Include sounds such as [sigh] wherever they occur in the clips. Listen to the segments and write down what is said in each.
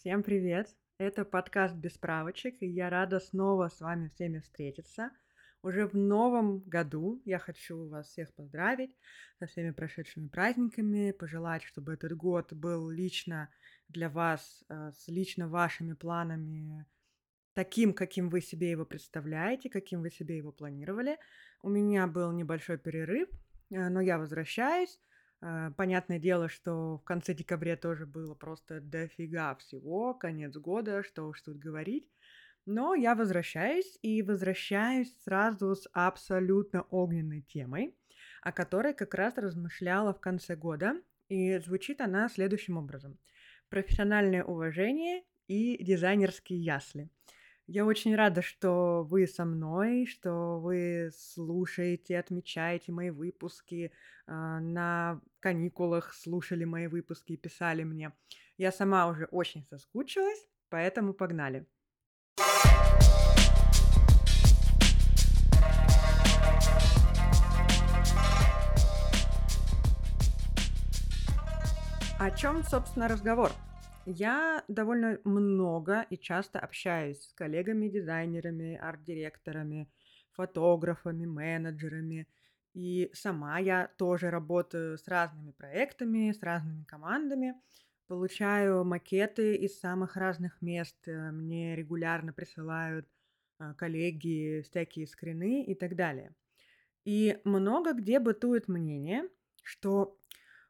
Всем привет! Это подкаст «Без справочек», и я рада снова с вами всеми встретиться. Уже в новом году я хочу вас всех поздравить со всеми прошедшими праздниками, пожелать, чтобы этот год был лично для вас, э, с лично вашими планами, таким, каким вы себе его представляете, каким вы себе его планировали. У меня был небольшой перерыв, э, но я возвращаюсь. Э, Понятное дело, что в конце декабря тоже было просто дофига всего, конец года, что уж тут говорить. Но я возвращаюсь и возвращаюсь сразу с абсолютно огненной темой, о которой как раз размышляла в конце года. И звучит она следующим образом. Профессиональное уважение и дизайнерские ясли. Я очень рада, что вы со мной, что вы слушаете, отмечаете мои выпуски, а, на каникулах слушали мои выпуски и писали мне. Я сама уже очень соскучилась, поэтому погнали. О чем, собственно, разговор? Я довольно много и часто общаюсь с коллегами-дизайнерами, арт-директорами, фотографами, менеджерами. И сама я тоже работаю с разными проектами, с разными командами. Получаю макеты из самых разных мест. э, Мне регулярно присылают а, коллеги всякие скрины и так далее. И много где бытует мнение, что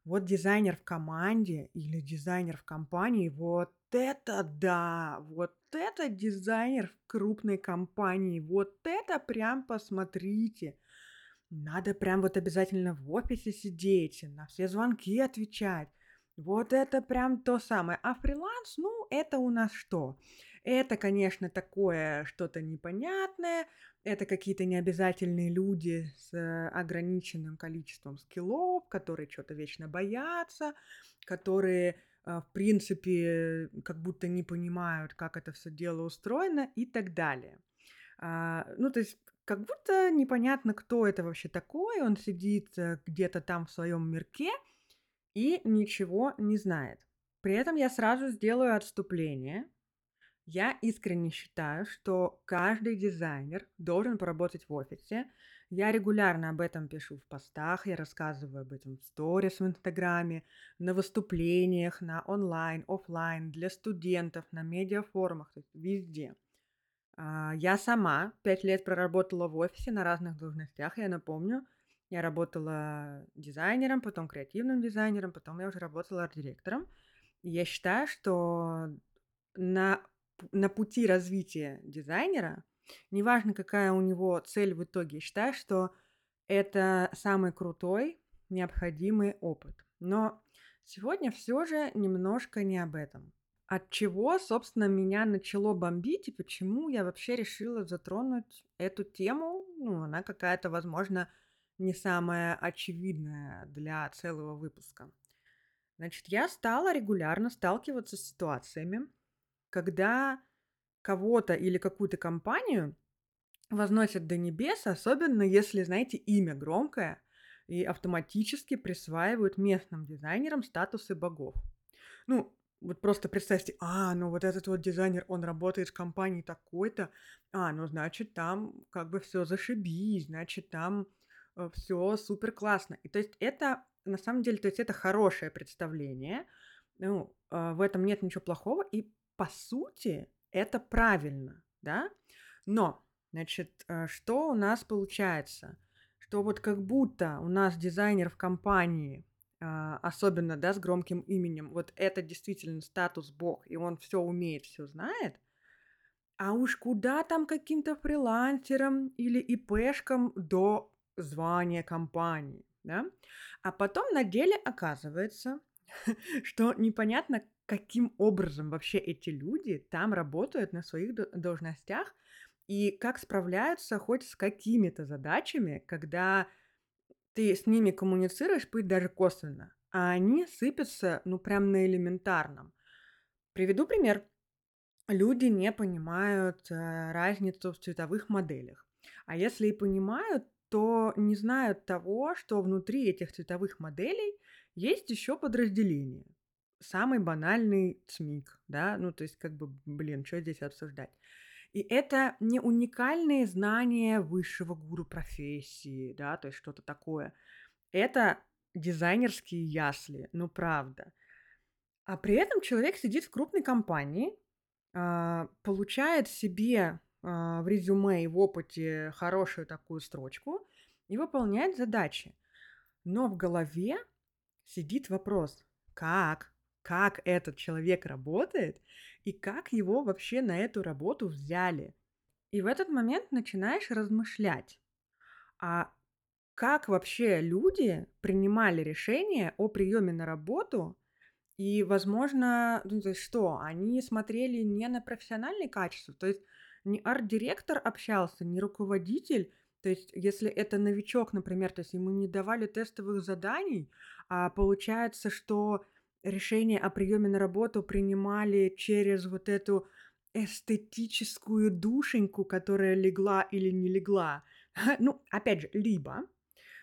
вот дизайнер в команде или дизайнер в компании, вот это да, вот это дизайнер в крупной компании, вот это прям посмотрите. Надо прям вот обязательно в офисе сидеть, на все звонки отвечать. Вот это прям то самое. А фриланс, ну, это у нас что? Это, конечно, такое что-то непонятное, это какие-то необязательные люди с э, ограниченным количеством скиллов, которые что-то вечно боятся, которые, а, в принципе, как будто не понимают, как это все дело устроено и так далее. А, ну, то есть как будто непонятно, кто это вообще такой. Он сидит э, где-то там в своем мирке и ничего не знает. При этом я сразу сделаю отступление. Я искренне считаю, что каждый дизайнер должен поработать в офисе. Я регулярно об этом пишу в постах, я рассказываю об этом в сторис в Инстаграме, на выступлениях, на онлайн, оффлайн, для студентов, на медиафорумах, то есть везде. А, Я сама пять лет проработала в офисе на разных должностях, я напомню. Я работала дизайнером, потом креативным дизайнером, потом я уже работала арт-директором. Я считаю, что на, на пути развития дизайнера, неважно, какая у него цель в итоге, считаю, что это самый крутой, необходимый опыт. Но сегодня все же немножко не об этом. От чего, собственно, меня начало бомбить и почему я вообще решила затронуть эту тему? Ну, она какая-то, возможно, не самая очевидная для целого выпуска. Значит, я стала регулярно сталкиваться с ситуациями, когда кого-то или какую-то компанию возносят до небес, особенно если, знаете, имя громкое, и автоматически присваивают местным дизайнерам статусы богов. Ну, вот просто представьте, а, ну вот этот вот дизайнер, он работает в компании такой-то, а, ну значит там как бы все зашибись, значит там все супер классно. И то есть это на самом деле, то есть это хорошее представление, ну, а, в этом нет ничего плохого, и по сути это правильно, да? Но, значит, а, что у нас получается? Что вот как будто у нас дизайнер в компании а, особенно, да, с громким именем, вот это действительно статус бог, и он все умеет, все знает, а уж куда там каким-то фрилансерам или ИПшкам до звания компании, да? А потом на деле оказывается, [laughs] что непонятно, каким образом вообще эти люди там работают на своих до- должностях и как справляются хоть с какими-то задачами, когда ты с ними коммуницируешь, пусть даже косвенно, а они сыпятся, ну, прям на элементарном. Приведу пример. Люди не понимают э, разницу в цветовых моделях. А если и понимают, то не знают того, что внутри этих цветовых моделей есть еще подразделения. Самый банальный ЦМИК, да, ну, то есть, как бы, блин, что здесь обсуждать? И это не уникальные знания высшего гуру профессии, да, то есть что-то такое. Это дизайнерские ясли, ну правда. А при этом человек сидит в крупной компании, а, получает себе а, в резюме и в опыте хорошую такую строчку и выполняет задачи. Но в голове сидит вопрос, как, как этот человек работает и как его вообще на эту работу взяли. И в этот момент начинаешь размышлять, а как вообще люди принимали решение о приеме на работу и, возможно, ну, то есть что, они смотрели не на профессиональные качества, то есть не арт-директор общался, не руководитель, то есть если это новичок, например, то есть ему не давали тестовых заданий, а получается, что решение о приеме на работу принимали через вот эту эстетическую душеньку, которая легла или не легла. [laughs] Ну, опять же, либо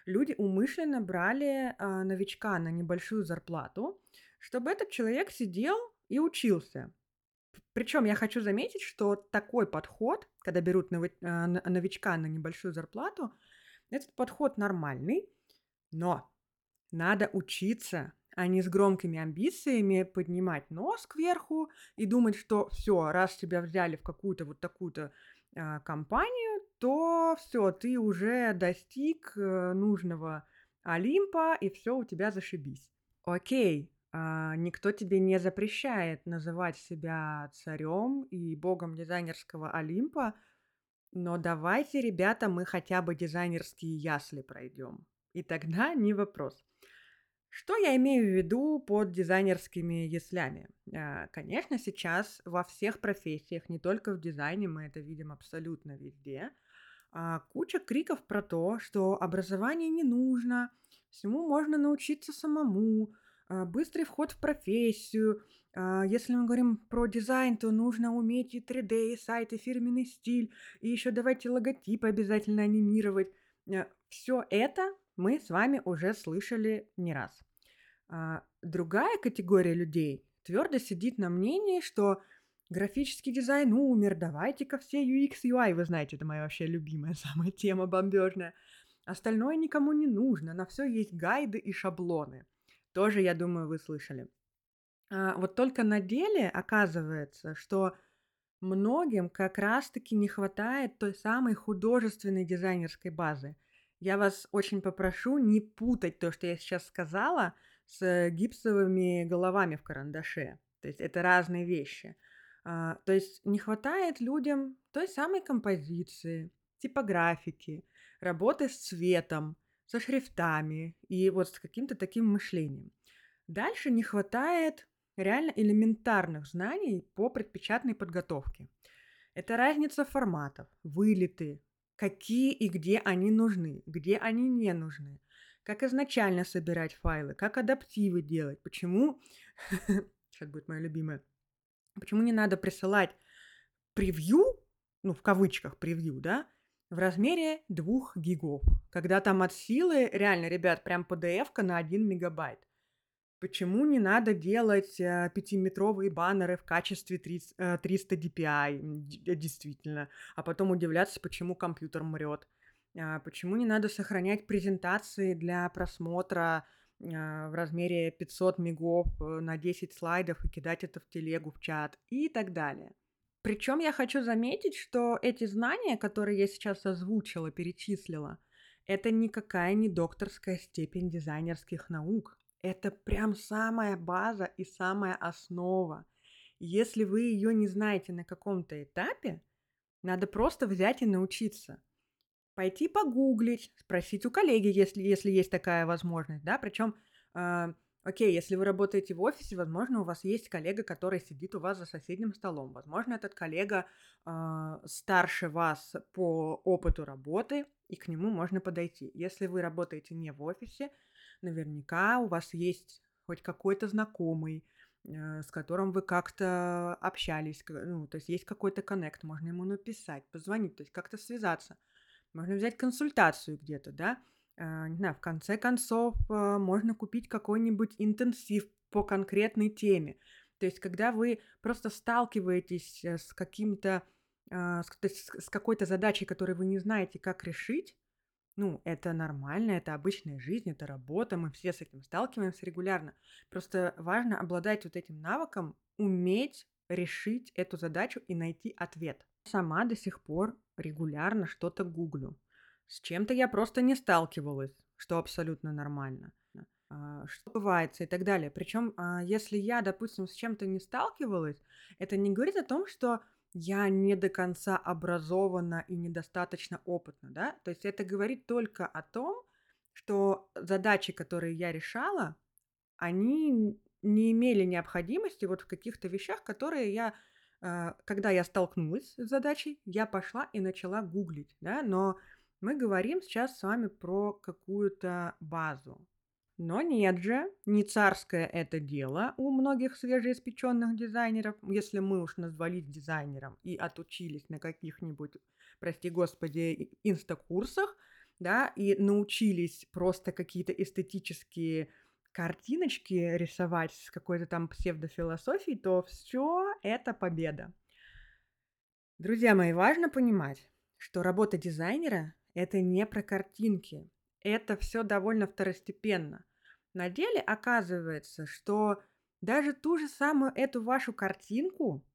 люди умышленно брали а, новичка на небольшую зарплату, чтобы этот человек сидел и учился. Причем я хочу заметить, что такой подход, когда берут а, новичка на небольшую зарплату, этот подход нормальный, но надо учиться, а не с громкими амбициями поднимать нос кверху и думать, что все, раз тебя взяли в какую-то вот такую-то а, компанию, то все, ты уже достиг э, нужного Олимпа, и все у тебя зашибись. Окей, а, никто тебе не запрещает называть себя царем и богом дизайнерского Олимпа, но давайте, ребята, мы хотя бы дизайнерские ясли пройдем. И тогда не вопрос. Что я имею в виду под дизайнерскими яслями? А, конечно, сейчас во всех профессиях, не только в дизайне, мы это видим абсолютно везде, а, куча криков про то, что образование не нужно, всему можно научиться самому, а, быстрый вход в профессию. Если мы говорим про дизайн, то нужно уметь и 3D, и сайт, и фирменный стиль, и еще давайте логотипы обязательно анимировать. А, Все это мы с вами уже слышали не раз. Другая категория людей твердо сидит на мнении, что графический дизайн умер, давайте-ка все UX, UI, вы знаете, это моя вообще любимая [laughs] самая тема бомбежная. Остальное никому не нужно, на все есть гайды и шаблоны – тоже, я думаю, вы слышали. А, вот только на деле оказывается, что многим как раз-таки не хватает той самой художественной дизайнерской базы. Я вас очень попрошу не путать то, что я сейчас сказала, с гипсовыми головами в карандаше. То есть это разные вещи. А, то есть не хватает людям той самой композиции, типографики, работы с цветом, со шрифтами и вот с каким-то таким мышлением. Дальше не хватает реально элементарных знаний по предпечатной подготовке. Это разница форматов, вылеты, какие и где они нужны, где они не нужны, как изначально собирать файлы, как адаптивы делать, почему, [laughs] сейчас будет моя любимая, почему не надо присылать превью, ну, в кавычках превью, да, в размере 2 гигов, когда там от силы, реально, ребят, прям PDF-ка на 1 мегабайт. Почему не надо делать э, пятиметровые баннеры в качестве 300 DPI, э, действительно, а потом удивляться, почему компьютер мрет? А, почему не надо сохранять презентации для просмотра а, в размере 500 мегов э, на 10 слайдов и кидать это в телегу, в чат и так далее? Причем я хочу заметить, что эти знания, которые я сейчас озвучила, перечислила, это никакая не докторская степень дизайнерских наук. Это прям самая база и самая основа. Если вы ее не знаете на каком-то этапе, надо просто взять и научиться. Пойти погуглить, спросить у коллеги, если, если есть такая возможность, да, причем а, Окей, если вы работаете в офисе, возможно, у вас есть коллега, который сидит у вас за соседним столом. Возможно, этот коллега э, старше вас по опыту работы, и к нему можно подойти. Если вы работаете не в офисе, наверняка у вас есть хоть какой-то знакомый, э, с которым вы как-то общались, ну, то есть есть какой-то коннект, можно ему написать, позвонить, то есть как-то связаться. Можно взять консультацию где-то, да, а, не знаю, в конце концов, а, можно купить какой-нибудь интенсив по конкретной теме. То есть, когда вы просто сталкиваетесь э, с каким-то, а, с какой-то задачей, которую вы не знаете, как решить, ну, это нормально, это обычная жизнь, это работа, мы все с этим сталкиваемся регулярно. Просто важно обладать вот этим навыком, уметь решить эту задачу и найти ответ. Сама до сих пор регулярно что-то гуглю. С чем-то я просто не сталкивалась, что абсолютно нормально. А, что бывает и так далее. Причем, а, если я, допустим, с чем-то не сталкивалась, это не говорит о том, что я не до конца образована и недостаточно опытна, да? То есть это говорит только о том, что задачи, которые я решала, они не имели необходимости вот в каких-то вещах, которые я, э, когда я столкнулась с задачей, я пошла и начала гуглить, да? Но мы говорим сейчас с вами про какую-то базу. Но нет же, не царское это дело у многих свежеиспеченных дизайнеров, если мы уж назвались дизайнером и отучились на каких-нибудь, прости господи, инстакурсах, да, и научились просто какие-то эстетические картиночки рисовать с какой-то там псевдофилософией, то все это победа. Друзья мои, важно понимать, что работа дизайнера – это не про картинки, это все довольно второстепенно. На деле оказывается, что даже ту же самую эту вашу картинку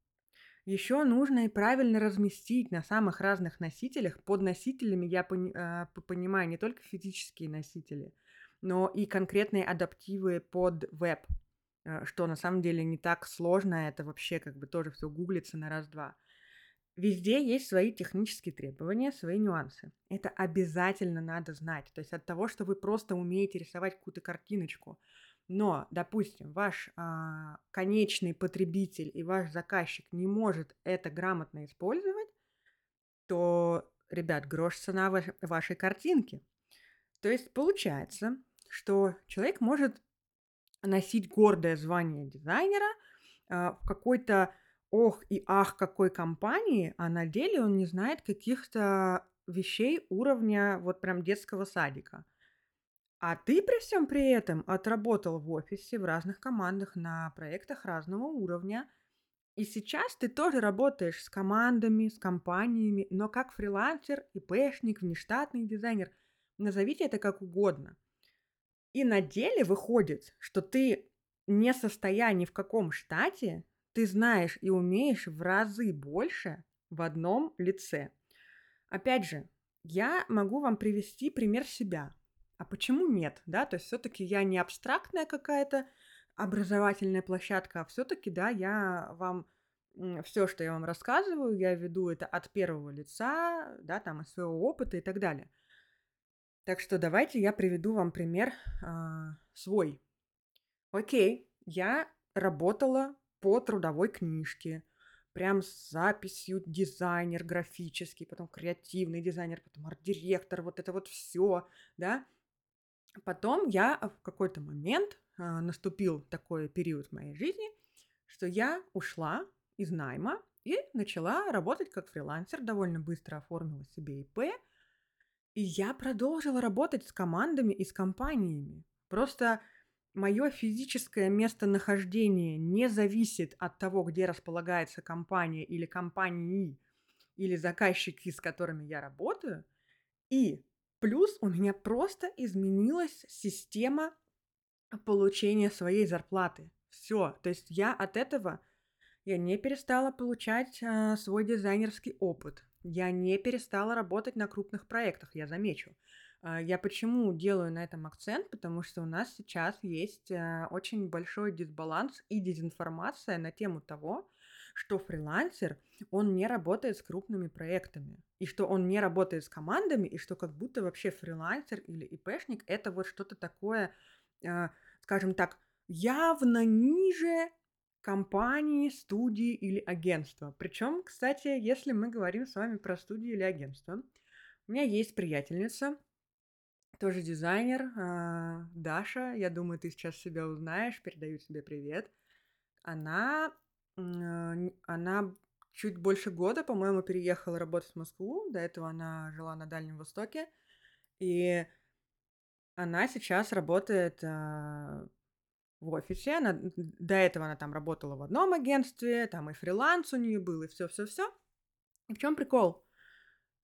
еще нужно и правильно разместить на самых разных носителях. Под носителями я пони- э, понимаю не только физические носители, но и конкретные адаптивы под веб, э, что на самом деле не так сложно, это вообще как бы тоже все гуглится на раз-два. Везде есть свои технические требования, свои нюансы. Это обязательно надо знать. То есть от того, что вы просто умеете рисовать какую-то картиночку, но, допустим, ваш а, конечный потребитель и ваш заказчик не может это грамотно использовать, то, ребят, грош цена ваш, вашей картинки. То есть получается, что человек может носить гордое звание дизайнера а, в какой-то ох и ах какой компании, а на деле он не знает каких-то вещей уровня вот прям детского садика. А ты при всем при этом отработал в офисе в разных командах на проектах разного уровня. И сейчас ты тоже работаешь с командами, с компаниями, но как фрилансер, ИПшник, внештатный дизайнер. Назовите это как угодно. И на деле выходит, что ты не состоя ни в каком штате, ты знаешь и умеешь в разы больше в одном лице. Опять же, я могу вам привести пример себя. А почему нет? Да, то есть все-таки я не абстрактная какая-то образовательная площадка, а все-таки, да, я вам все, что я вам рассказываю, я веду это от первого лица, да, там, из своего опыта и так далее. Так что давайте я приведу вам пример э, свой. Окей, я работала по трудовой книжке, прям с записью дизайнер графический, потом креативный дизайнер, потом арт-директор, вот это вот все, да. Потом я в какой-то момент э, наступил такой период в моей жизни, что я ушла из найма и начала работать как фрилансер, довольно быстро оформила себе ИП, и я продолжила работать с командами и с компаниями. Просто мое физическое местонахождение не зависит от того, где располагается компания или компании, или заказчики, с которыми я работаю. И плюс у меня просто изменилась система получения своей зарплаты. Все. То есть я от этого я не перестала получать э, свой дизайнерский опыт. Я не перестала работать на крупных проектах, я замечу. А, я почему делаю на этом акцент? Потому что у нас сейчас есть э, очень большой дисбаланс и дезинформация на тему того, что фрилансер, он не работает с крупными проектами, и что он не работает с командами, и что как будто вообще фрилансер или ИПшник это вот что-то такое, э, скажем так, явно ниже компании, студии или агентства. Причем, кстати, если мы говорим с вами про студию или агентство, у меня есть приятельница, тоже дизайнер, а, Даша. Я думаю, ты сейчас себя узнаешь. Передаю тебе привет. Она, а, она чуть больше года, по-моему, переехала работать в Москву. До этого она жила на Дальнем Востоке. И она сейчас работает а, в офисе. Она, до этого она там работала в одном агентстве, там и фриланс у нее был, и все-все-все. И в чем прикол?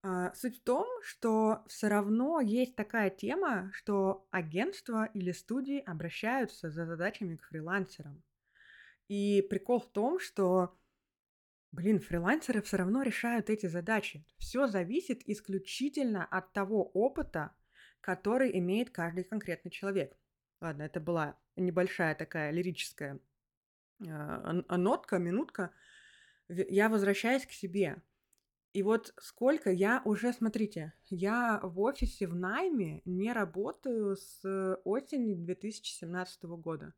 А, суть в том, что все равно есть такая тема, что агентства или студии обращаются за задачами к фрилансерам. И прикол в том, что, блин, фрилансеры все равно решают эти задачи. Все зависит исключительно от того опыта, который имеет каждый конкретный человек. Ладно, это была небольшая такая лирическая э, нотка, минутка. Я возвращаюсь к себе. И вот сколько я уже, смотрите, я в офисе в найме не работаю с осени 2017 года.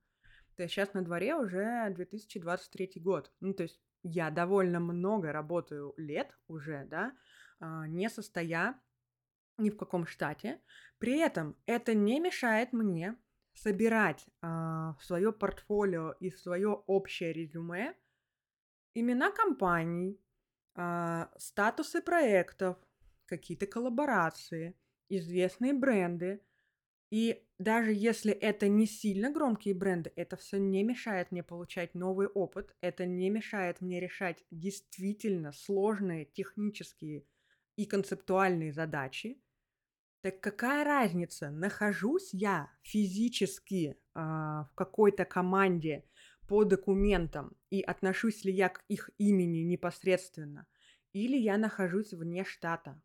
То есть сейчас на дворе уже 2023 год. Ну, то есть я довольно много работаю лет уже, да, а, не состоя ни в каком штате. При этом это не мешает мне собирать а, в свое портфолио и в свое общее резюме имена компаний, а, статусы проектов, какие-то коллаборации, известные бренды. И даже если это не сильно громкие бренды, это все не мешает мне получать новый опыт, это не мешает мне решать действительно сложные технические и концептуальные задачи. Так какая разница, нахожусь я физически э, в какой-то команде по документам и отношусь ли я к их имени непосредственно, или я нахожусь вне штата.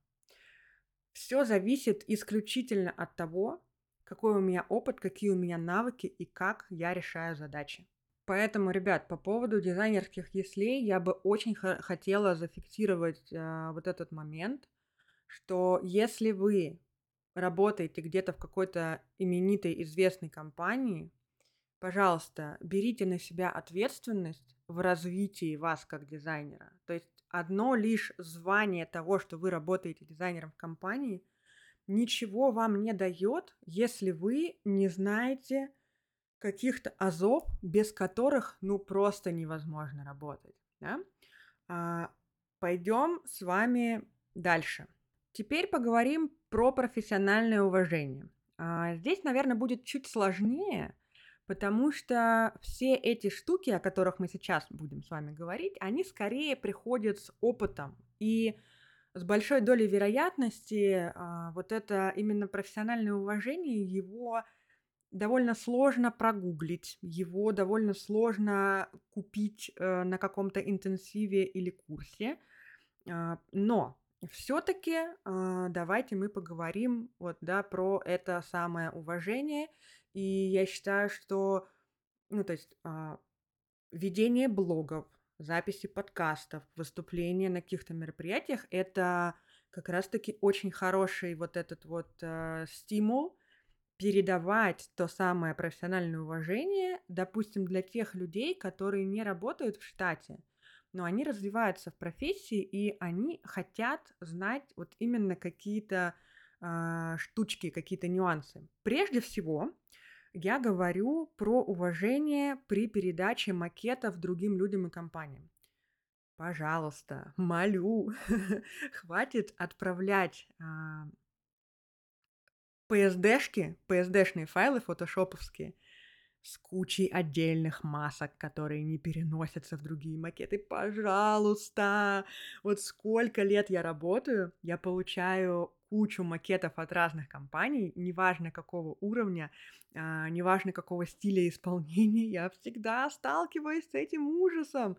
Все зависит исключительно от того, какой у меня опыт, какие у меня навыки и как я решаю задачи. Поэтому, ребят, по поводу дизайнерских яслей я бы очень х- хотела зафиксировать э, вот этот момент, что если вы работаете где-то в какой-то именитой известной компании, пожалуйста, берите на себя ответственность в развитии вас как дизайнера. То есть одно лишь звание того, что вы работаете дизайнером в компании, ничего вам не дает, если вы не знаете каких-то азов, без которых ну просто невозможно работать. Да? А, пойдем с вами дальше. Теперь поговорим про профессиональное уважение. А, здесь, наверное, будет чуть сложнее, Потому что все эти штуки, о которых мы сейчас будем с вами говорить, они скорее приходят с опытом. И с большой долей вероятности а, вот это именно профессиональное уважение, его довольно сложно прогуглить, его довольно сложно купить э, на каком-то интенсиве или курсе. А, но все-таки а, давайте мы поговорим вот, да, про это самое уважение. И я считаю, что, ну, то есть, а, ведение блогов, записи подкастов, выступления на каких-то мероприятиях, это как раз-таки очень хороший вот этот вот э, стимул передавать то самое профессиональное уважение, допустим, для тех людей, которые не работают в штате, но они развиваются в профессии, и они хотят знать вот именно какие-то э, штучки, какие-то нюансы. Прежде всего, я говорю про уважение при передаче макетов другим людям и компаниям. Пожалуйста, молю, [laughs] хватит отправлять а, PSD-шки, PSD-шные файлы фотошоповские с кучей отдельных масок, которые не переносятся в другие макеты. Пожалуйста! Вот сколько лет я работаю, я получаю кучу макетов от разных компаний, неважно какого уровня, а, неважно какого стиля исполнения, я всегда сталкиваюсь с этим ужасом.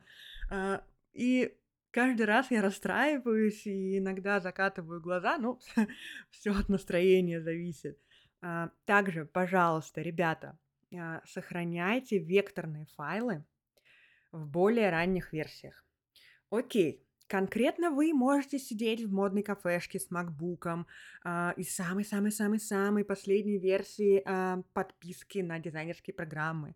А, и каждый раз я расстраиваюсь и иногда закатываю глаза, ну, [laughs] все от настроения зависит. А, также, пожалуйста, ребята, сохраняйте векторные файлы в более ранних версиях. Окей, Конкретно вы можете сидеть в модной кафешке с макбуком э, и самой-самой-самой-самой последней версии э, подписки на дизайнерские программы.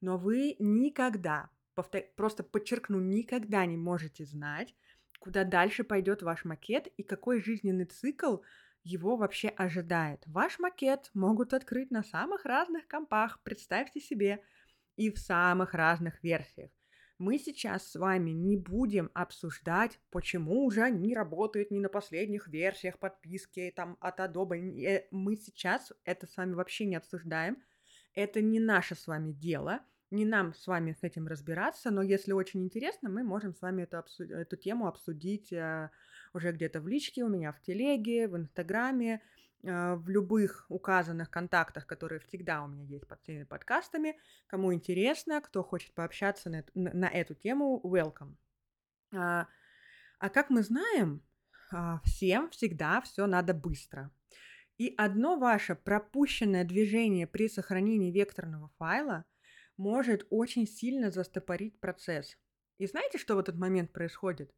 Но вы никогда, повтор... просто подчеркну, никогда не можете знать, куда дальше пойдет ваш макет и какой жизненный цикл его вообще ожидает. Ваш макет могут открыть на самых разных компах, представьте себе, и в самых разных версиях мы сейчас с вами не будем обсуждать, почему уже они работают не на последних версиях подписки там от Adobe. Мы сейчас это с вами вообще не обсуждаем. Это не наше с вами дело, не нам с вами с этим разбираться, но если очень интересно, мы можем с вами эту, обсу- эту тему обсудить э, уже где-то в личке, у меня в телеге, в инстаграме, э, в любых указанных контактах, которые всегда у меня есть под всеми подкастами. Кому интересно, кто хочет пообщаться на, на, на эту тему, welcome. А, а как мы знаем, а, всем всегда все надо быстро. И одно ваше пропущенное движение при сохранении векторного файла может очень сильно застопорить процесс. И знаете, что в этот момент происходит?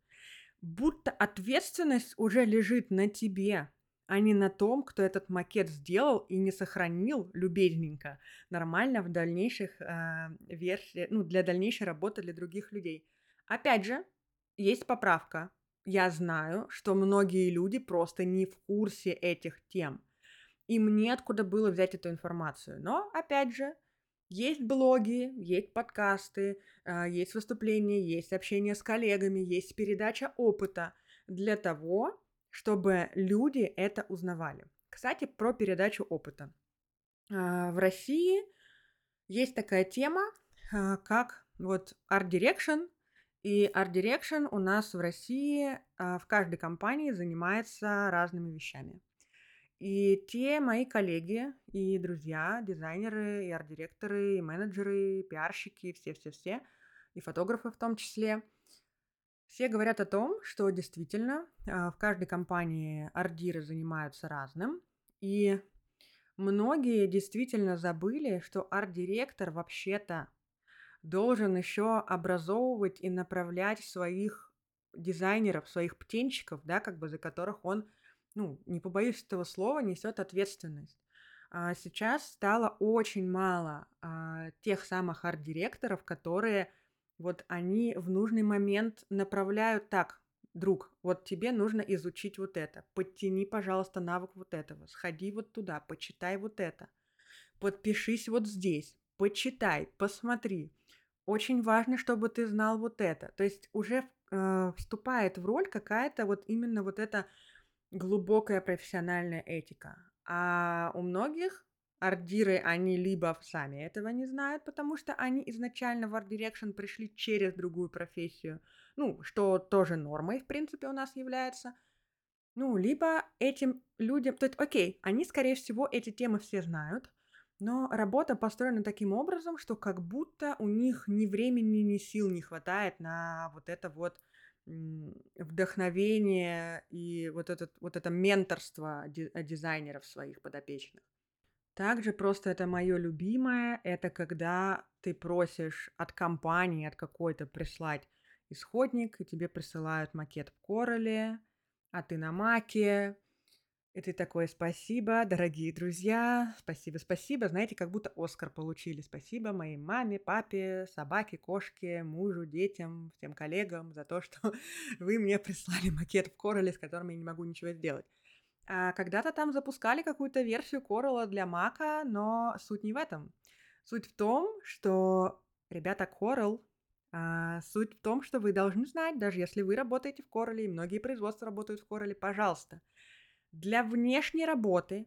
Будто ответственность уже лежит на тебе, а не на том, кто этот макет сделал и не сохранил любезненько нормально в дальнейших э, версиях, ну, для дальнейшей работы для других людей. Опять же, есть поправка. Я знаю, что многие люди просто не в курсе этих тем. И мне откуда было взять эту информацию. Но, опять же, есть блоги, есть подкасты, а, есть выступления, есть общение с коллегами, есть передача опыта для того, чтобы люди это узнавали. Кстати, про передачу опыта. А, в России есть такая тема, а, как вот Art Direction, и Art Direction у нас в России в каждой компании занимается разными вещами. И те мои коллеги и друзья, дизайнеры, и арт-директоры, и менеджеры, и пиарщики, все-все-все, и фотографы в том числе, все говорят о том, что действительно а, в каждой компании ардиры занимаются разным, и многие действительно забыли, что арт-директор вообще-то должен еще образовывать и направлять своих дизайнеров, своих птенчиков, да, как бы за которых он, ну, не побоюсь этого слова, несет ответственность. А сейчас стало очень мало а, тех самых арт-директоров, которые вот они в нужный момент направляют так, друг, вот тебе нужно изучить вот это, подтяни, пожалуйста, навык вот этого, сходи вот туда, почитай вот это, подпишись вот здесь, почитай, посмотри, очень важно, чтобы ты знал вот это. То есть уже э, вступает в роль какая-то вот именно вот эта глубокая профессиональная этика. А у многих ардиры, они либо сами этого не знают, потому что они изначально в Art Direction пришли через другую профессию, ну, что тоже нормой, в принципе, у нас является. Ну, либо этим людям, то есть, окей, они, скорее всего, эти темы все знают, но работа построена таким образом, что как будто у них ни времени, ни сил не хватает на вот это вот вдохновение и вот, этот, вот это менторство дизайнеров своих подопечных. Также просто это мое любимое, это когда ты просишь от компании, от какой-то прислать исходник, и тебе присылают макет в Короле, а ты на Маке, и ты такой, спасибо, дорогие друзья, спасибо, спасибо. Знаете, как будто Оскар получили. Спасибо моей маме, папе, собаке, кошке, мужу, детям, всем коллегам за то, что [laughs] вы мне прислали макет в Короле, с которым я не могу ничего сделать. А когда-то там запускали какую-то версию Корола для Мака, но суть не в этом. Суть в том, что, ребята, Coral а, суть в том, что вы должны знать, даже если вы работаете в Короле, и многие производства работают в Короле, пожалуйста – для внешней работы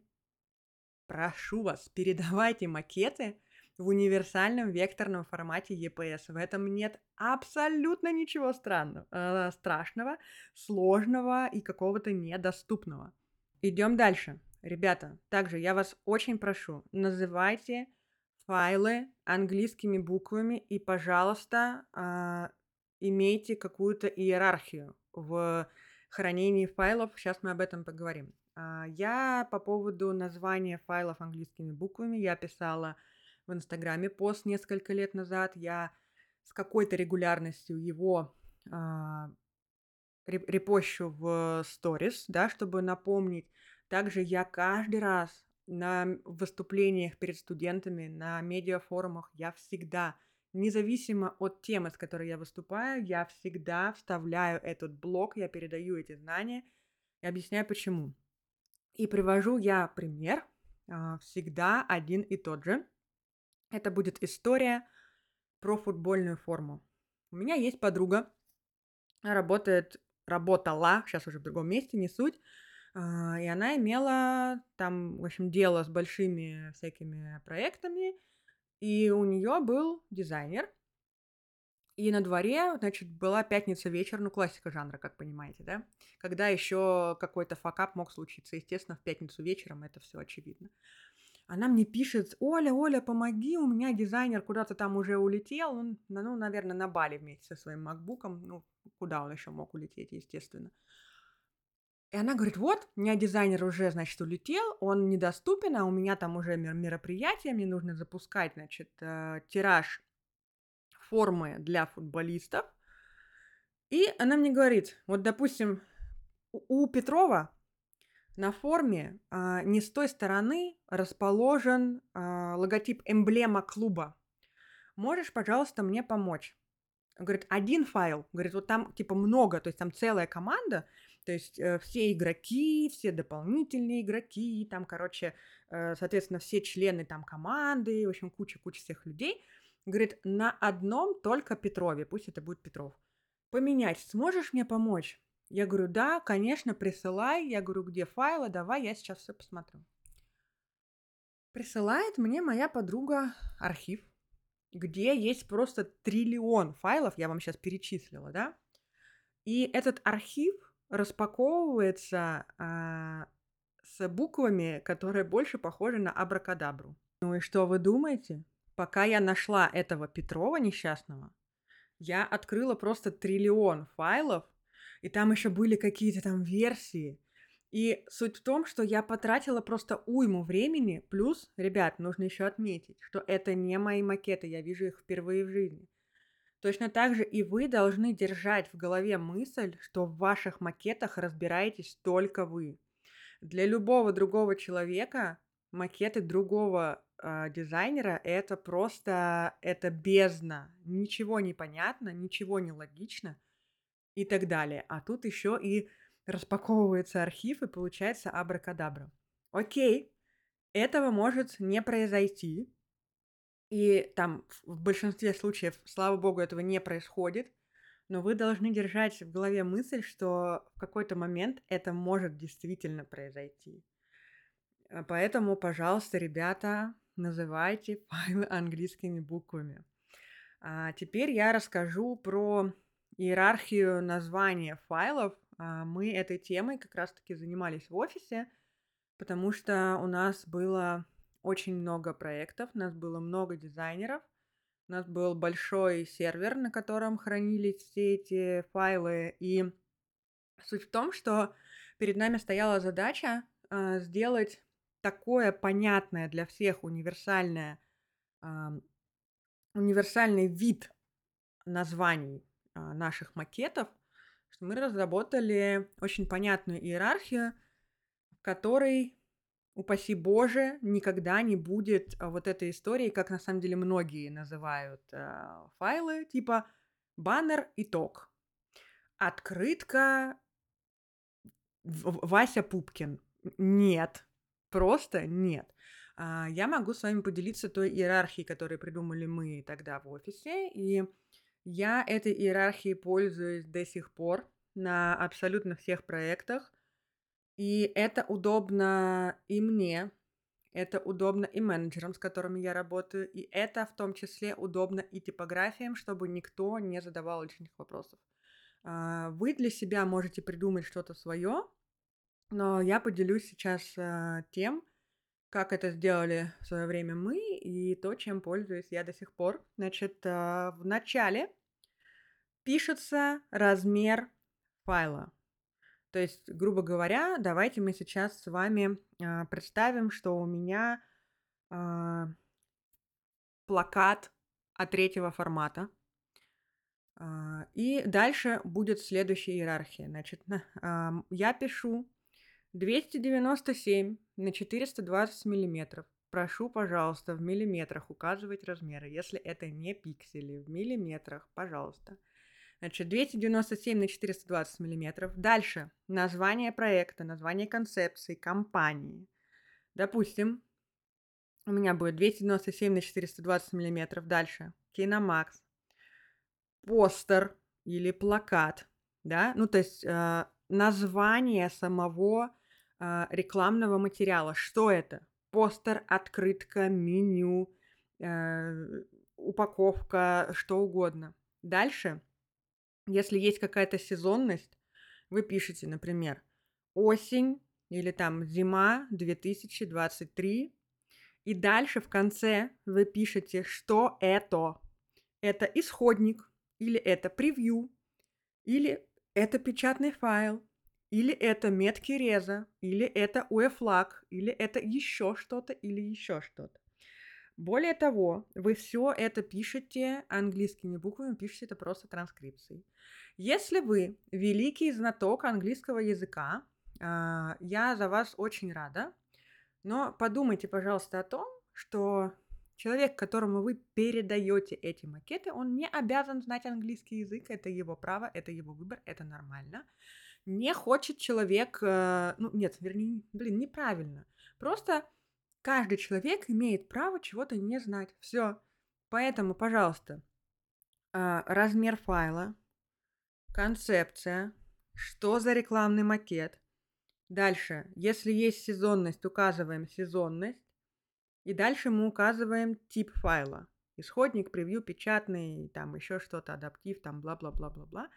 прошу вас, передавайте макеты в универсальном векторном формате EPS. В этом нет абсолютно ничего странного, э, страшного, сложного и какого-то недоступного. Идем дальше. Ребята, также я вас очень прошу, называйте файлы английскими буквами и, пожалуйста, э, имейте какую-то иерархию в хранении файлов. Сейчас мы об этом поговорим. А, я по поводу названия файлов английскими буквами, я писала в Инстаграме пост несколько лет назад. Я с какой-то регулярностью его а, репощу в сторис, да, чтобы напомнить. Также я каждый раз на выступлениях перед студентами, на медиафорумах, я всегда независимо от темы, с которой я выступаю, я всегда вставляю этот блок, я передаю эти знания и объясняю почему. И привожу я пример а, всегда один и тот же. Это будет история про футбольную форму. У меня есть подруга, работает, работала, сейчас уже в другом месте, не суть, а, и она имела там, в общем, дело с большими всякими проектами, И у нее был дизайнер. И на дворе, значит, была пятница вечер, ну, классика жанра, как понимаете, да? Когда еще какой-то факап мог случиться. Естественно, в пятницу вечером это все очевидно. Она мне пишет, Оля, Оля, помоги, у меня дизайнер куда-то там уже улетел, он, ну, наверное, на Бали вместе со своим макбуком, ну, куда он еще мог улететь, естественно. И она говорит, вот, у меня дизайнер уже, значит, улетел, он недоступен, а у меня там уже мероприятие, мне нужно запускать, значит, э, тираж формы для футболистов. И она мне говорит, вот, допустим, у Петрова на форме а, не с той стороны расположен а, логотип эмблема клуба. Можешь, пожалуйста, мне помочь? Говорит, один файл. Говорит, вот там типа много, то есть там целая команда, то есть э, все игроки, все дополнительные игроки, там, короче, э, соответственно, все члены там команды, в общем, куча-куча всех людей. Говорит, на одном только Петрове, пусть это будет Петров. Поменять, сможешь мне помочь? Я говорю, да, конечно, присылай. Я говорю, где файлы, давай, я сейчас все посмотрю. Присылает мне моя подруга архив, где есть просто триллион файлов, я вам сейчас перечислила, да? И этот архив распаковывается а, с буквами, которые больше похожи на абракадабру. Ну и что вы думаете? Пока я нашла этого Петрова несчастного, я открыла просто триллион файлов, и там еще были какие-то там версии. И суть в том, что я потратила просто уйму времени, плюс, ребят, нужно еще отметить, что это не мои макеты, я вижу их впервые в жизни. Точно так же и вы должны держать в голове мысль, что в ваших макетах разбираетесь только вы. Для любого другого человека макеты другого э, дизайнера это просто это бездна, ничего не понятно, ничего не логично и так далее. А тут еще и распаковывается архив, и получается абракадабра. Окей, этого может не произойти. И там в большинстве случаев, слава богу, этого не происходит. Но вы должны держать в голове мысль, что в какой-то момент это может действительно произойти. А поэтому, пожалуйста, ребята, называйте [laughs] файлы английскими буквами. А теперь я расскажу про иерархию названия файлов. А, мы этой темой как раз-таки занимались в офисе, потому что у нас было очень много проектов, у нас было много дизайнеров, у нас был большой сервер, на котором хранились все эти файлы. И суть в том, что перед нами стояла задача э, сделать такое понятное для всех универсальное, э, универсальный вид названий а, наших макетов, что мы разработали очень понятную иерархию, в которой, упаси Боже, никогда не будет а, вот этой истории, как на самом деле многие называют э, файлы, типа баннер итог, открытка Вася Пупкин. Нет, просто нет. Я могу с вами поделиться той иерархией, которую придумали мы тогда в офисе, и я этой иерархией пользуюсь до сих пор на абсолютно всех проектах. И это удобно и мне, это удобно и менеджерам, с которыми я работаю, и это в том числе удобно и типографиям, чтобы никто не задавал лишних вопросов. А, вы для себя можете придумать что-то свое, но я поделюсь сейчас а, тем, как это сделали в свое время мы и то, чем пользуюсь я до сих пор. Значит, а, в начале пишется размер файла. То есть, грубо говоря, давайте мы сейчас с вами а, представим, что у меня а, плакат а третьего формата. А, и дальше будет следующая иерархия. Значит, а, я пишу 297 на 420 миллиметров. Прошу, пожалуйста, в миллиметрах указывать размеры, если это не пиксели. В миллиметрах, пожалуйста. Значит, 297 на 420 миллиметров. Дальше. Название проекта, название концепции, компании. Допустим, у меня будет 297 на 420 миллиметров. Дальше. Киномакс. Постер или плакат. Да? Ну, то есть э, название самого э, рекламного материала. Что это? Постер, открытка, меню, э, упаковка, что угодно. Дальше, если есть какая-то сезонность, вы пишете, например, осень или там зима 2023, и дальше в конце вы пишете, что это. Это исходник, или это превью, или это печатный файл, или это метки реза, или это UEFLAG, или это еще что-то, или еще что-то. Более того, вы все это пишете английскими буквами, пишете это просто транскрипцией. Если вы великий знаток английского языка, а, я за вас очень рада, но подумайте, пожалуйста, о том, что человек, которому вы передаете эти макеты, он не обязан знать английский язык, это его право, это его выбор, это нормально. Не хочет человек, э, ну нет, вернее, блин, неправильно. Просто Каждый человек имеет право чего-то не знать. Все. Поэтому, пожалуйста, а, размер файла, концепция, что за рекламный макет. Дальше, если есть сезонность, указываем сезонность. И дальше мы указываем тип файла. Исходник, превью, печатный, там еще что-то, адаптив, там бла-бла-бла-бла-бла.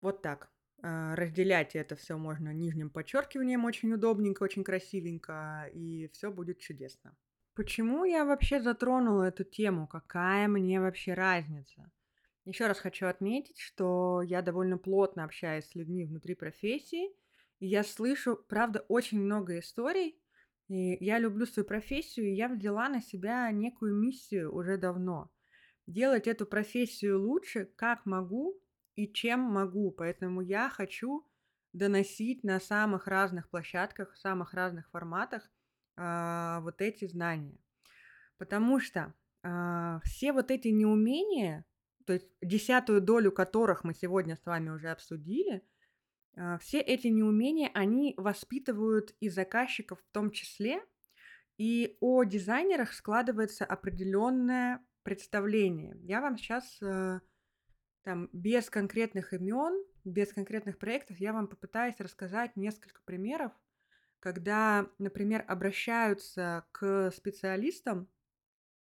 Вот так. А, разделять это все можно нижним подчеркиванием очень удобненько, очень красивенько, и все будет чудесно. Почему я вообще затронула эту тему? Какая мне вообще разница? Еще раз хочу отметить, что я довольно плотно общаюсь с людьми внутри профессии, и я слышу, правда, очень много историй, и я люблю свою профессию, и я взяла на себя некую миссию уже давно. Делать эту профессию лучше, как могу, и чем могу. Поэтому я хочу доносить на самых разных площадках, в самых разных форматах а, вот эти знания. Потому что а, все вот эти неумения, то есть десятую долю которых мы сегодня с вами уже обсудили, а, все эти неумения, они воспитывают и заказчиков в том числе, и о дизайнерах складывается определенное представление. Я вам сейчас э, там без конкретных имен, без конкретных проектов я вам попытаюсь рассказать несколько примеров, когда, например, обращаются к специалистам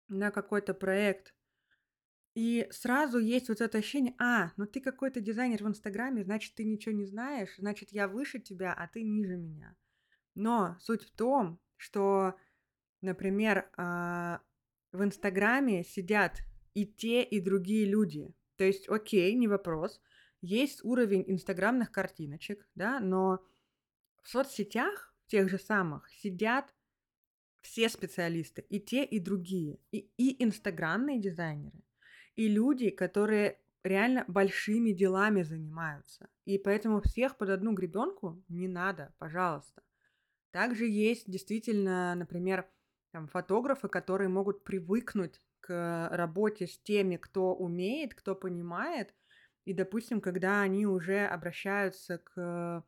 на какой-то проект, и сразу есть вот это ощущение, а, ну ты какой-то дизайнер в Инстаграме, значит, ты ничего не знаешь, значит, я выше тебя, а ты ниже меня. Но суть в том, что, например, а, в Инстаграме сидят и те, и другие люди. То есть, окей, не вопрос. Есть уровень инстаграмных картиночек, да, но в соцсетях тех же самых сидят все специалисты, и те, и другие, и, и инстаграмные дизайнеры, и люди, которые реально большими делами занимаются. И поэтому всех под одну гребенку не надо, пожалуйста. Также есть действительно, например, там, фотографы, которые могут привыкнуть к работе с теми, кто умеет, кто понимает. И, допустим, когда они уже обращаются к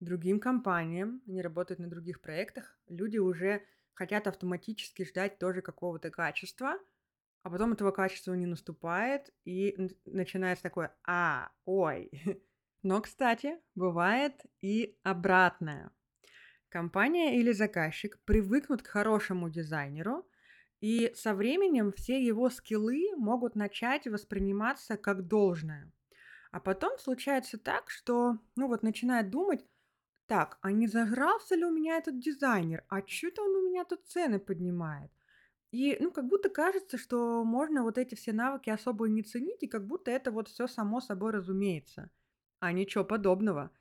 другим компаниям, они работают на других проектах, люди уже хотят автоматически ждать тоже какого-то качества, а потом этого качества не наступает, и начинается такое «а, ой». [laughs] Но, кстати, бывает и обратное. Компания или заказчик привыкнут к хорошему дизайнеру, и со временем все его скиллы могут начать восприниматься как должное. А потом случается так, что, ну вот, начинает думать, так, а не загрался ли у меня этот дизайнер? А что-то он у меня тут цены поднимает. И, ну, как будто кажется, что можно вот эти все навыки особо не ценить, и как будто это вот все само собой разумеется. А ничего подобного.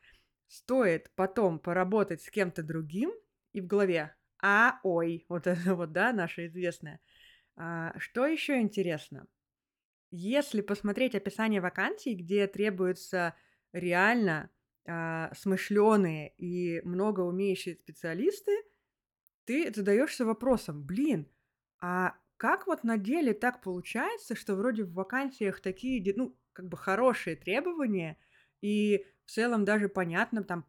Стоит потом поработать с кем-то другим, и в голове, а, ой, вот это вот, да, наше известное. А, что еще интересно? Если посмотреть описание вакансий, где требуются реально а, смышленые и много умеющие специалисты, ты задаешься вопросом, блин, а как вот на деле так получается, что вроде в вакансиях такие, ну, как бы хорошие требования, и в целом даже понятно, там,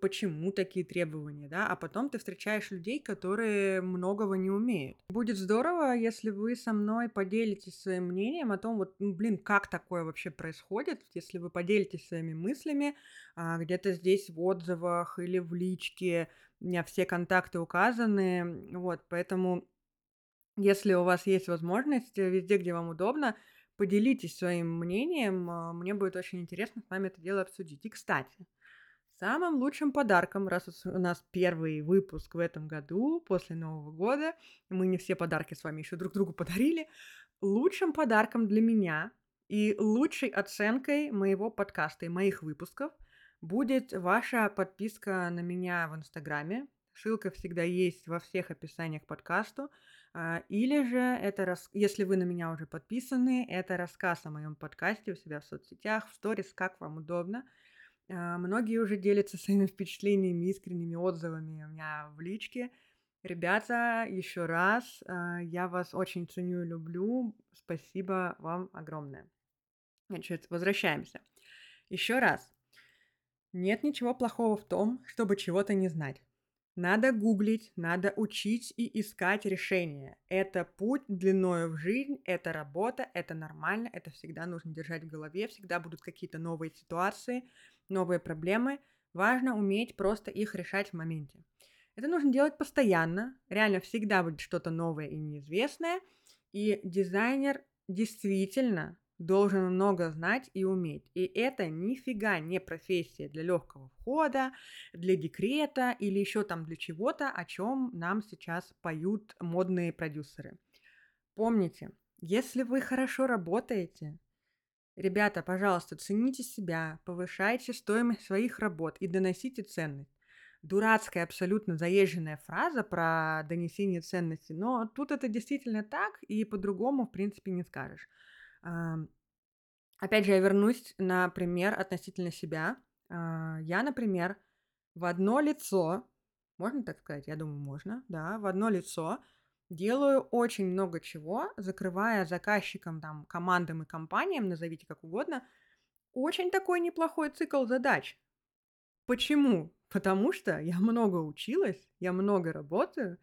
почему такие требования, да, а потом ты встречаешь людей, которые многого не умеют. Будет здорово, если вы со мной поделитесь своим мнением о том, вот, ну, блин, как такое вообще происходит, если вы поделитесь своими мыслями а, где-то здесь в отзывах или в личке, у меня все контакты указаны, вот, поэтому Если у вас есть возможность, э, везде, где вам удобно, поделитесь своим мнением. А, мне будет очень интересно с вами это дело обсудить. И, кстати, самым лучшим подарком, раз у нас первый выпуск в этом году, после Нового года, мы не все подарки с вами еще друг другу подарили, лучшим подарком для меня и лучшей оценкой моего подкаста и моих выпусков будет ваша подписка на меня в Инстаграме. Ссылка всегда есть во всех описаниях к подкасту. А, или же это, если вы на меня уже подписаны, это рассказ о моем подкасте у себя в соцсетях, в сторис, как вам удобно. А, многие уже делятся своими [laughs] впечатлениями, искренними отзывами у меня в личке. Ребята, еще раз, а, я вас очень ценю и люблю. Спасибо вам огромное. Значит, возвращаемся. Еще раз. Нет ничего плохого в том, чтобы чего-то не знать. Надо гуглить, надо учить и искать решения. Это путь длиною в жизнь, это работа, это нормально, это всегда нужно держать в голове, всегда будут какие-то новые ситуации, новые проблемы. Важно уметь просто их решать в моменте. Это нужно делать постоянно, реально всегда будет что-то новое и неизвестное, и дизайнер действительно должен много знать и уметь. И это нифига не профессия для легкого входа, для декрета или еще там для чего-то, о чем нам сейчас поют модные продюсеры. Помните, если вы хорошо работаете, ребята, пожалуйста, цените себя, повышайте стоимость своих работ и доносите ценность. Дурацкая, абсолютно заезженная фраза про донесение ценности, но тут это действительно так, и по-другому, в принципе, не скажешь. Опять же, я вернусь на пример относительно себя. А, я, например, в одно лицо, можно так сказать? Я думаю, можно, да, в одно лицо делаю очень много чего, закрывая заказчикам, там, командам и компаниям, назовите как угодно, очень такой неплохой цикл задач. Почему? Потому что я много училась, я много работаю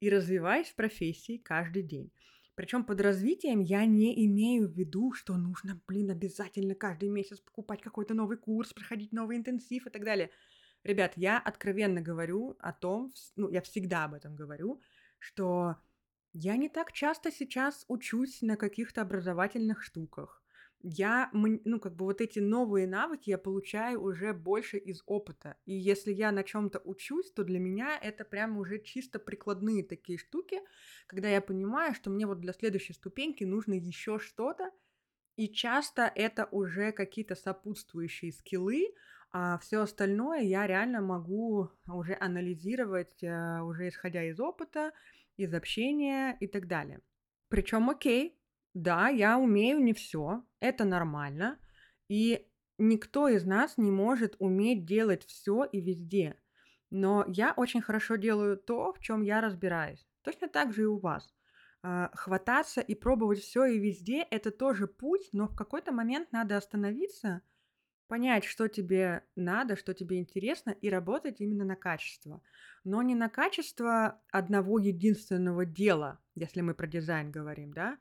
и развиваюсь в профессии каждый день. Причем под развитием я не имею в виду, что нужно, блин, обязательно каждый месяц покупать какой-то новый курс, проходить новый интенсив и так далее. Ребят, я откровенно говорю о том, ну, я всегда об этом говорю, что я не так часто сейчас учусь на каких-то образовательных штуках я, ну, как бы вот эти новые навыки я получаю уже больше из опыта. И если я на чем-то учусь, то для меня это прям уже чисто прикладные такие штуки, когда я понимаю, что мне вот для следующей ступеньки нужно еще что-то, и часто это уже какие-то сопутствующие скиллы, а все остальное я реально могу уже анализировать, э, уже исходя из опыта, из общения и так далее. Причем, окей, да, я умею не все, это нормально, и никто из нас не может уметь делать все и везде. Но я очень хорошо делаю то, в чем я разбираюсь. Точно так же и у вас. А, хвататься и пробовать все и везде это тоже путь, но в какой-то момент надо остановиться, понять, что тебе надо, что тебе интересно, и работать именно на качество. Но не на качество одного единственного дела, если мы про дизайн говорим, да,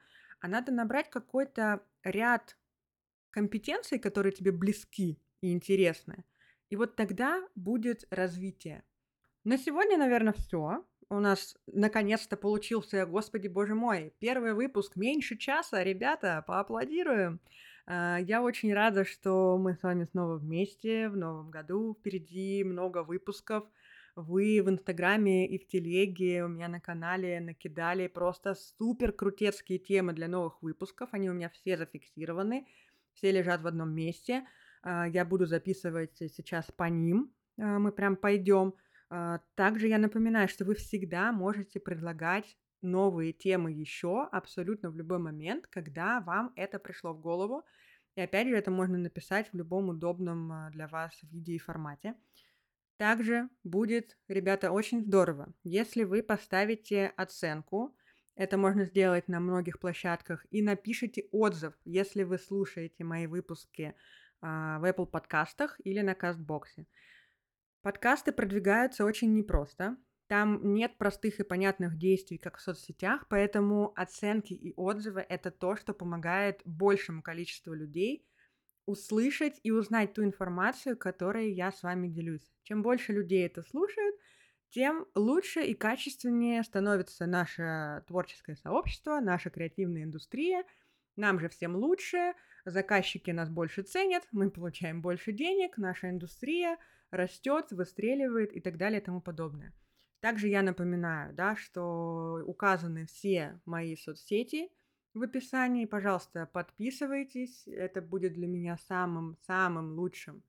а надо набрать какой-то ряд компетенций, которые тебе близки и интересны. И вот тогда будет развитие. На сегодня, наверное, все. У нас наконец-то получился, господи боже мой, первый выпуск меньше часа. Ребята, поаплодируем. А, я очень рада, что мы с вами снова вместе в новом году. Впереди много выпусков вы в Инстаграме и в Телеге у меня на канале накидали просто супер крутецкие темы для новых выпусков. Они у меня все зафиксированы, все лежат в одном месте. А, я буду записывать сейчас по ним. А, мы прям пойдем. А, также я напоминаю, что вы всегда можете предлагать новые темы еще абсолютно в любой момент, когда вам это пришло в голову. И опять же, это можно написать в любом удобном для вас виде и формате. Также будет, ребята, очень здорово, если вы поставите оценку, это можно сделать на многих площадках, и напишите отзыв, если вы слушаете мои выпуски а, в Apple подкастах или на Кастбоксе. Подкасты продвигаются очень непросто. Там нет простых и понятных действий, как в соцсетях, поэтому оценки и отзывы — это то, что помогает большему количеству людей услышать и узнать ту информацию, которой я с вами делюсь. Чем больше людей это слушают, тем лучше и качественнее становится наше творческое сообщество, наша креативная индустрия. Нам же всем лучше, заказчики нас больше ценят, мы получаем больше денег, наша индустрия растет, выстреливает и так далее и тому подобное. Также я напоминаю, да, что указаны все мои соцсети в описании. Пожалуйста, подписывайтесь. Это будет для меня самым-самым лучшим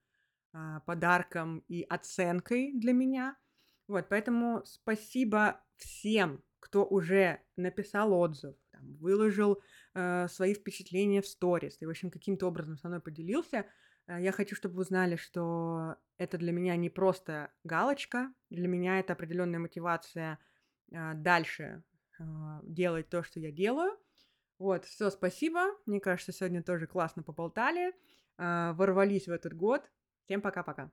а, подарком и оценкой для меня. Вот, поэтому спасибо всем, кто уже написал отзыв, там, выложил э, свои впечатления в сторис и, в общем, каким-то образом со мной поделился. Э, я хочу, чтобы вы знали, что это для меня не просто галочка, для меня это определенная мотивация э, дальше э, делать то, что я делаю. Вот, все, спасибо. Мне кажется, сегодня тоже классно поболтали, ворвались в этот год. Всем пока-пока.